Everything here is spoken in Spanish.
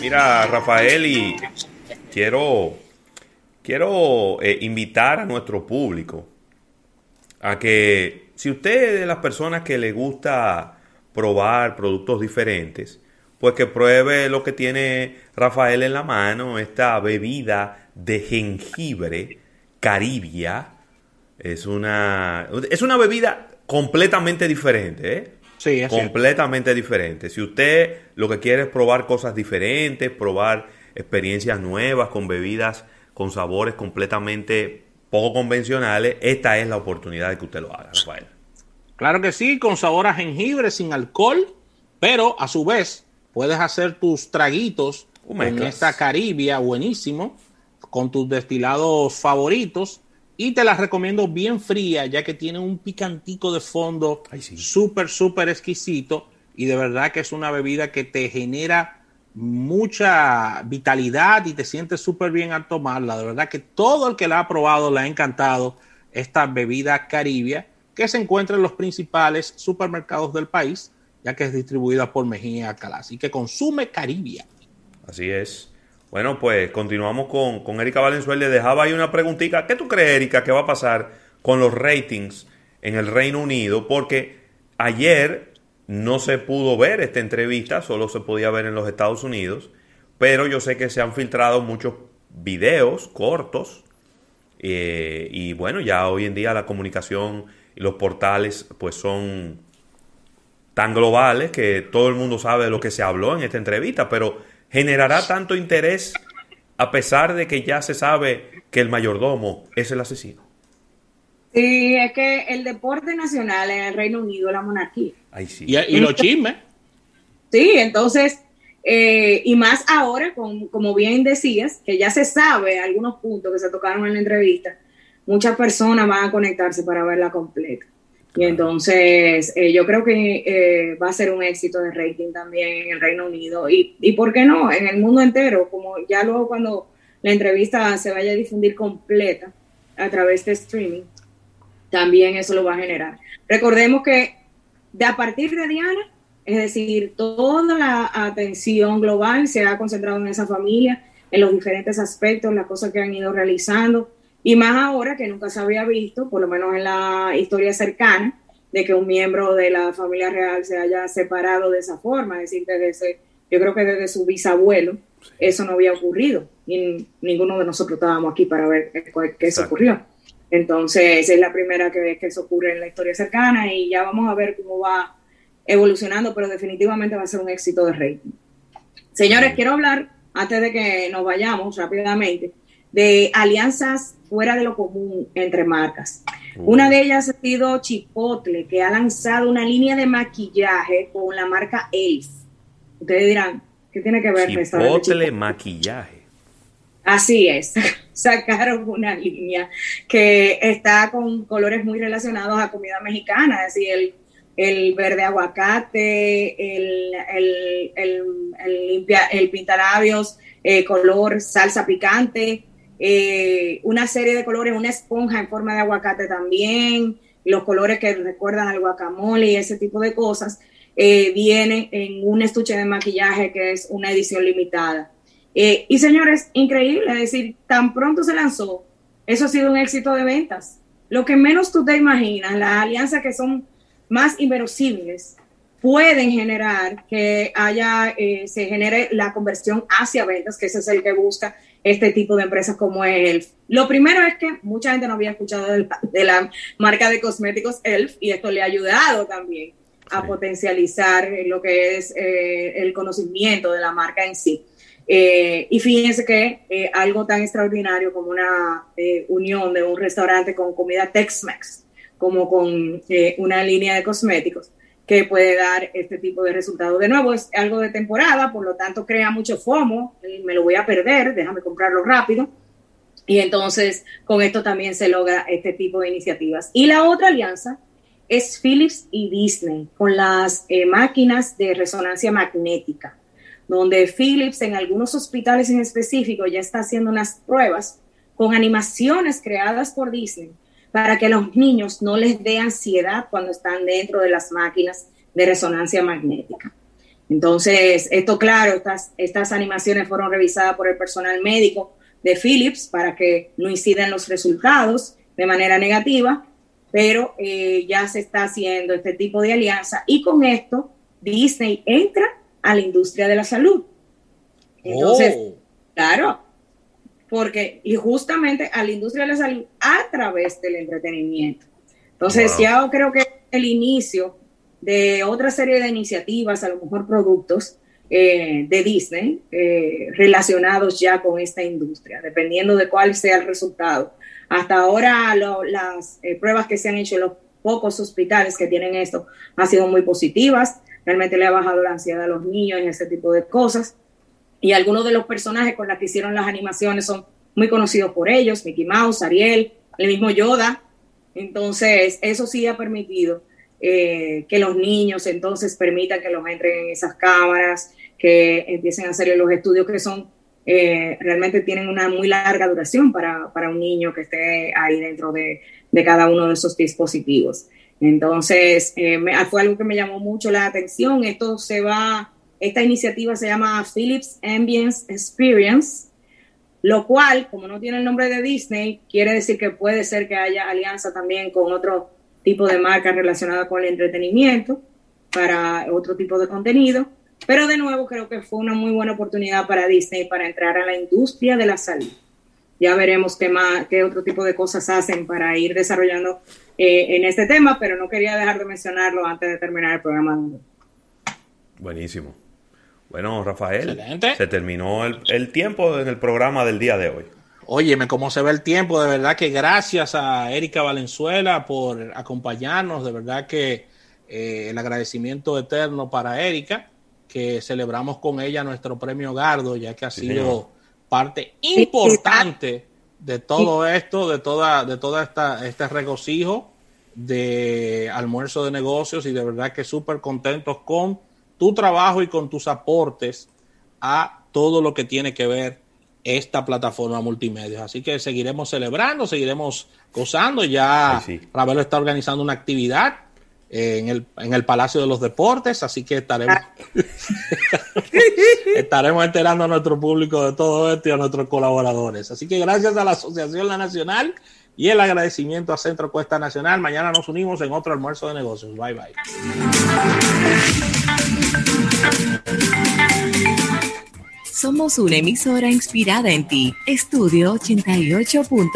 Mira, Rafael, y quiero, quiero eh, invitar a nuestro público a que si usted es de las personas que le gusta probar productos diferentes, pues que pruebe lo que tiene Rafael en la mano, esta bebida de jengibre caribia. Es una, es una bebida completamente diferente, ¿eh? Sí, es completamente diferente. Si usted lo que quiere es probar cosas diferentes, probar experiencias nuevas con bebidas con sabores completamente poco convencionales, esta es la oportunidad de que usted lo haga, Rafael. Claro que sí, con sabor a jengibre, sin alcohol, pero a su vez puedes hacer tus traguitos con esta caribia buenísimo, con tus destilados favoritos y te las recomiendo bien fría, ya que tiene un picantico de fondo súper, súper exquisito. Y de verdad que es una bebida que te genera mucha vitalidad y te sientes súper bien al tomarla. De verdad que todo el que la ha probado le ha encantado esta bebida caribia que se encuentra en los principales supermercados del país, ya que es distribuida por Mejía Alcalá. Así que consume caribia. Así es. Bueno, pues continuamos con, con Erika Valenzuela. Le dejaba ahí una preguntita. ¿Qué tú crees, Erika, que va a pasar con los ratings en el Reino Unido? Porque ayer no se pudo ver esta entrevista, solo se podía ver en los Estados Unidos, pero yo sé que se han filtrado muchos videos cortos eh, y bueno, ya hoy en día la comunicación y los portales pues son tan globales que todo el mundo sabe de lo que se habló en esta entrevista, pero generará tanto interés a pesar de que ya se sabe que el mayordomo es el asesino. Sí, es que el deporte nacional en el Reino Unido es la monarquía. sí. Y, los chismes. Sí, entonces, eh, y más ahora, como bien decías, que ya se sabe algunos puntos que se tocaron en la entrevista, muchas personas van a conectarse para verla completa. Y entonces eh, yo creo que eh, va a ser un éxito de rating también en el Reino Unido y, y, ¿por qué no? En el mundo entero, como ya luego cuando la entrevista se vaya a difundir completa a través de streaming, también eso lo va a generar. Recordemos que de a partir de Diana, es decir, toda la atención global se ha concentrado en esa familia, en los diferentes aspectos, las cosas que han ido realizando y más ahora que nunca se había visto, por lo menos en la historia cercana, de que un miembro de la familia real se haya separado de esa forma, es decir, desde yo creo que desde su bisabuelo eso no había ocurrido. Y ninguno de nosotros estábamos aquí para ver qué, eso ocurrió. Entonces es la primera que, que eso ocurre en la historia cercana y ya vamos a ver cómo va evolucionando, pero definitivamente va a ser un éxito de rating. Señores, quiero hablar, antes de que nos vayamos rápidamente, de alianzas fuera de lo común entre marcas. Una de ellas ha sido Chipotle, que ha lanzado una línea de maquillaje con la marca Elf. Ustedes dirán, ¿qué tiene que ver Chipotle maquillaje. Así es, sacaron una línea que está con colores muy relacionados a comida mexicana, es decir, el, el verde aguacate, el, el, el, el, limpia, el pintalabios, eh, color salsa picante, eh, una serie de colores, una esponja en forma de aguacate también, los colores que recuerdan al guacamole y ese tipo de cosas, eh, viene en un estuche de maquillaje que es una edición limitada. Eh, y señores, increíble, es decir, tan pronto se lanzó, eso ha sido un éxito de ventas. Lo que menos tú te imaginas, las alianzas que son más inverosímiles, pueden generar que haya, se genere la conversión hacia ventas, que ese es el que busca este tipo de empresas como ELF. Lo primero es que mucha gente no había escuchado de la, marca de cosméticos ELF y esto le ha ayudado también a potencializar lo que es eh, el conocimiento de la marca en sí. Eh, y fíjense que eh, algo tan extraordinario como una unión de un restaurante con comida Tex-Mex, como con una línea de cosméticos, que puede dar este tipo de resultados. De nuevo, es algo de temporada, por lo tanto crea mucho FOMO, me lo voy a perder, déjame comprarlo rápido. Y entonces con esto también se logra este tipo de iniciativas. Y la otra alianza es Philips y Disney con las eh, máquinas de resonancia magnética, donde Philips en algunos hospitales en específico ya está haciendo unas pruebas con animaciones creadas por Disney para que los niños no les dé ansiedad cuando están dentro de las máquinas de resonancia magnética. Entonces, esto claro, estas, estas animaciones fueron revisadas por el personal médico de Philips para que no incidan los resultados de manera negativa, pero eh, ya se está haciendo este tipo de alianza y con esto Disney entra a la industria de la salud. Entonces, oh. claro, porque y justamente a la industria de la salud a través del entretenimiento. Entonces, ya creo que el inicio de otra serie de iniciativas, a lo mejor productos eh, de Disney eh, relacionados ya con esta industria, dependiendo de cuál sea el resultado. Hasta ahora las eh, pruebas que se han hecho en los pocos hospitales que tienen esto han sido muy positivas. Realmente le ha bajado la ansiedad a los niños y ese tipo de cosas. Y algunos de los personajes con los que hicieron las animaciones son muy conocidos por ellos, Mickey Mouse, Ariel, el mismo Yoda. Entonces, eso sí ha permitido eh, que los niños entonces permitan que los entren en esas cámaras, que empiecen a hacer los estudios que son, eh, realmente tienen una muy larga duración para, un niño que esté ahí dentro de, cada uno de esos dispositivos. Entonces, eh, fue algo que me llamó mucho la atención. Esto se va, esta iniciativa se llama Philips Ambience Experience, lo cual, como no tiene el nombre de Disney, quiere decir que puede ser que haya alianza también con otro tipo de marcas relacionadas con el entretenimiento para otro tipo de contenido. Pero de nuevo creo que fue una muy buena oportunidad para Disney para entrar a la industria de la salud. Ya veremos qué, más, qué otro tipo de cosas hacen para ir desarrollando eh, en este tema, pero no quería dejar de mencionarlo antes de terminar el programa. Buenísimo. Bueno, Rafael, se terminó el, el tiempo en el programa del día de hoy. Óyeme, cómo se ve el tiempo, de verdad que gracias a Erika Valenzuela por acompañarnos, de verdad que eh, el agradecimiento eterno para Erika, que celebramos con ella nuestro premio Gardo, ya que ha sido parte importante de todo esto, de toda, de toda esta, este regocijo de almuerzo de negocios y de verdad que súper contentos con tu trabajo y con tus aportes a todo lo que tiene que ver esta plataforma multimedia. Así que seguiremos celebrando, seguiremos gozando. Ya Ravelo está organizando una actividad en el, en el Palacio de los Deportes, así que estaremos, estaremos enterando a nuestro público de todo esto y a nuestros colaboradores. Así que gracias a la Asociación La Nacional y el agradecimiento a Centro Cuesta Nacional. Mañana nos unimos en otro almuerzo de negocios. Bye bye. Somos una emisora inspirada en ti. Estudio 88.5.